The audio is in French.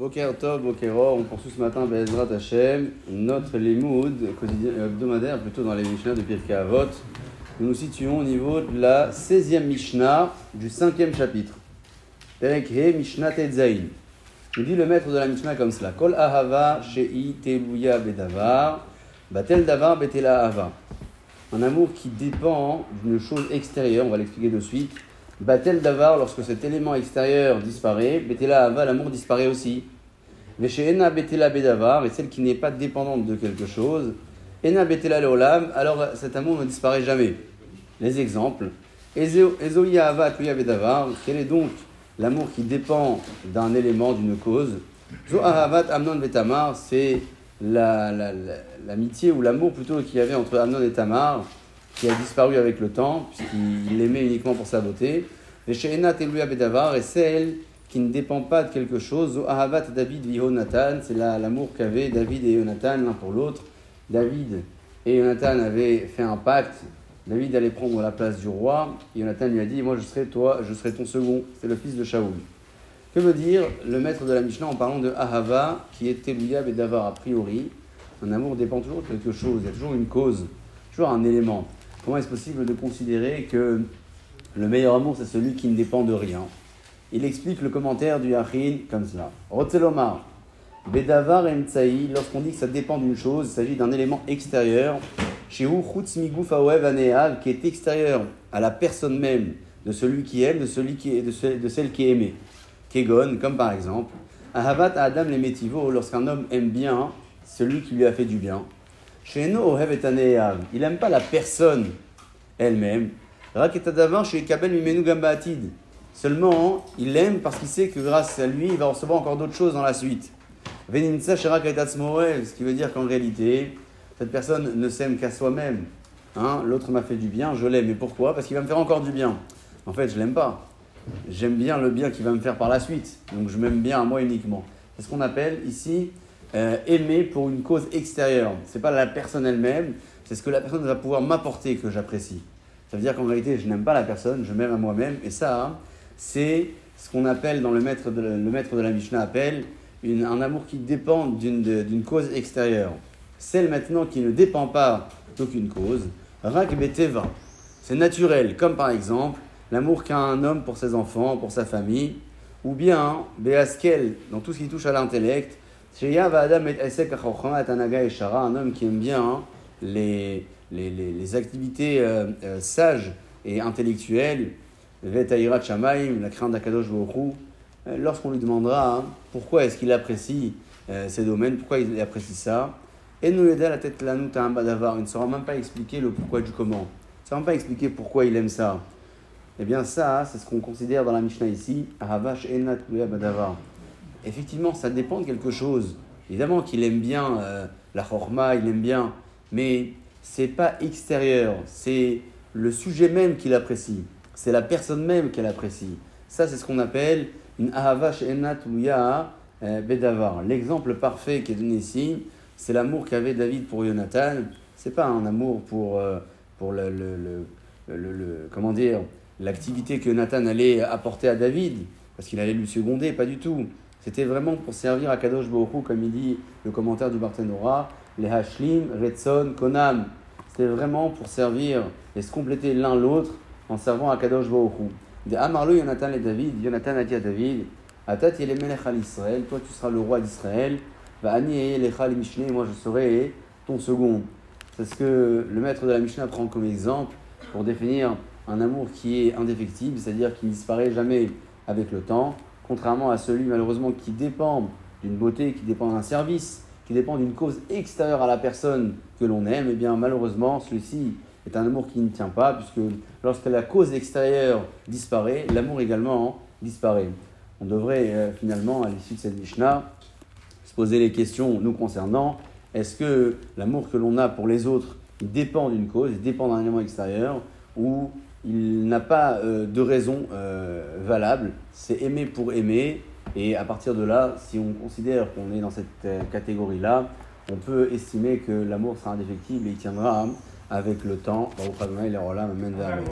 Boker Tov, Bokero, on poursuit ce matin Bezrat Hashem, notre Limoud quotidien, euh, hebdomadaire, plutôt dans les Mishnah de Pirkei Avot. Nous nous situons au niveau de la 16e Mishnah du 5e chapitre. Perek He Mishnah Tetzain. Nous dit le maître de la Mishnah comme cela Kol Ahava Shei Teluya Bedavar, Batel Davar Betela Ahava. Un amour qui dépend d'une chose extérieure, on va l'expliquer de suite. Batel Davar, lorsque cet élément extérieur disparaît, Betela Ava, l'amour disparaît aussi. Ena Betela Bedavar, et celle qui n'est pas dépendante de quelque chose, Ena Betela Leolam, alors cet amour ne disparaît jamais. Les exemples. Ezoya Ava Tuya Bedavar, quel est donc l'amour qui dépend d'un élément, d'une cause? Zo Ahavat Amnon Betamar, c'est l'amitié ou l'amour plutôt qu'il y avait entre Amnon et Tamar qui a disparu avec le temps, puisqu'il l'aimait uniquement pour sa beauté. Et She'enat Eluya Bedavar, et celle qui ne dépend pas de quelque chose. Ahavat David Nathan, c'est l'amour qu'avaient David et Jonathan l'un pour l'autre. David et Jonathan avaient fait un pacte. David allait prendre la place du roi. Et Jonathan lui a dit Moi, je serai toi, je serai ton second. C'est le fils de Shaoul. Que veut dire le maître de la Mishnah en parlant de Ahava, qui est Teluya Bedavar a priori? Un amour dépend toujours de quelque chose, il y a toujours une cause, toujours un élément. Comment est-ce possible de considérer que le meilleur amour, c'est celui qui ne dépend de rien? Il explique le commentaire du Yachin comme cela. Rotzelomar, Bedavar Emtsaï, lorsqu'on dit que ça dépend d'une chose, il s'agit d'un élément extérieur, chez Aneav, qui est extérieur à la personne même de celui qui aime, de, celui qui de, celle qui est aimée. Kegon, comme par exemple, Ahavat Adam les Métivo, lorsqu'un homme aime bien celui qui lui a fait du bien. Il n'aime pas la personne elle-même. Seulement, il l'aime parce qu'il sait que grâce à lui, il va recevoir encore d'autres choses dans la suite. Ce qui veut dire qu'en réalité, cette personne ne s'aime qu'à soi-même. Hein? L'autre m'a fait du bien, je l'aime. Mais pourquoi? Parce qu'il va me faire encore du bien. En fait, je l'aime pas. J'aime bien le bien qu'il va me faire par la suite. Donc je m'aime bien à moi uniquement. C'est ce qu'on appelle ici euh, aimer pour une cause extérieure. Ce n'est pas la personne elle-même, c'est ce que la personne va pouvoir m'apporter que j'apprécie. Ça veut dire qu'en réalité, je n'aime pas la personne, je m'aime à moi-même. Et ça, hein, c'est ce qu'on appelle, dans le maître de, le maître de la Mishnah appelle, un amour qui dépend d'une cause extérieure. Celle maintenant qui ne dépend pas d'aucune cause, rak beteva. C'est naturel, comme par exemple l'amour qu'a un homme pour ses enfants, pour sa famille, ou bien beaskel, dans tout ce qui touche à l'intellect, un homme qui aime bien hein, les, les, les, activités euh, euh, sages et intellectuelles, la crainte d'Akadosh euh, lorsqu'on lui demandera hein, pourquoi est-ce qu'il apprécie ces domaines, pourquoi il apprécie ça, et nous aider à la tête la il ne saura même pas expliquer le pourquoi du comment. Il ne saura pas expliquer pourquoi il aime ça. Eh bien, ça, c'est ce qu'on considère dans la Mishnah ici, Ahavash Enat Badavar effectivement, ça dépend de quelque chose. Évidemment qu'il aime bien euh, la chorma, il aime bien, mais c'est pas extérieur, c'est le sujet même qu'il apprécie, c'est la personne même qu'elle apprécie. Ça, c'est ce qu'on appelle une ahavash enat euh, bedavar. L'exemple parfait qui est donné ici, c'est l'amour qu'avait David pour Jonathan. C'est pas un amour pour, euh, le, le, le, comment dire, l'activité que Jonathan allait apporter à David, parce qu'il allait lui seconder, pas du tout. C'était vraiment pour servir à Kadosh Baruch comme il dit le commentaire du Barthénora, les Hashlim, Retson, Konam. C'était vraiment pour servir et se compléter l'un l'autre en servant à Kadosh Baruch De Amarlo, Yonatan et David, Yonatan a dit à David, Atat Melech al Israël, toi tu seras le roi d'Israël, Va Ani Lechal Mishneh, moi je serai ton second. C'est ce que le maître de la Mishnah prend comme exemple pour définir un amour qui est indéfectible, c'est-à-dire qui ne disparaît jamais avec le temps contrairement à celui malheureusement qui dépend d'une beauté, qui dépend d'un service, qui dépend d'une cause extérieure à la personne que l'on aime, et eh bien malheureusement celui-ci est un amour qui ne tient pas, puisque lorsque la cause extérieure disparaît, l'amour également disparaît. On devrait euh, finalement, à l'issue de cette Mishnah, se poser les questions nous concernant. Est-ce que l'amour que l'on a pour les autres dépend d'une cause, dépend d'un élément extérieur, ou il n'a pas euh, de raison euh, valable. C'est aimer pour aimer. Et à partir de là, si on considère qu'on est dans cette euh, catégorie-là, on peut estimer que l'amour sera indéfectible et il tiendra avec le temps.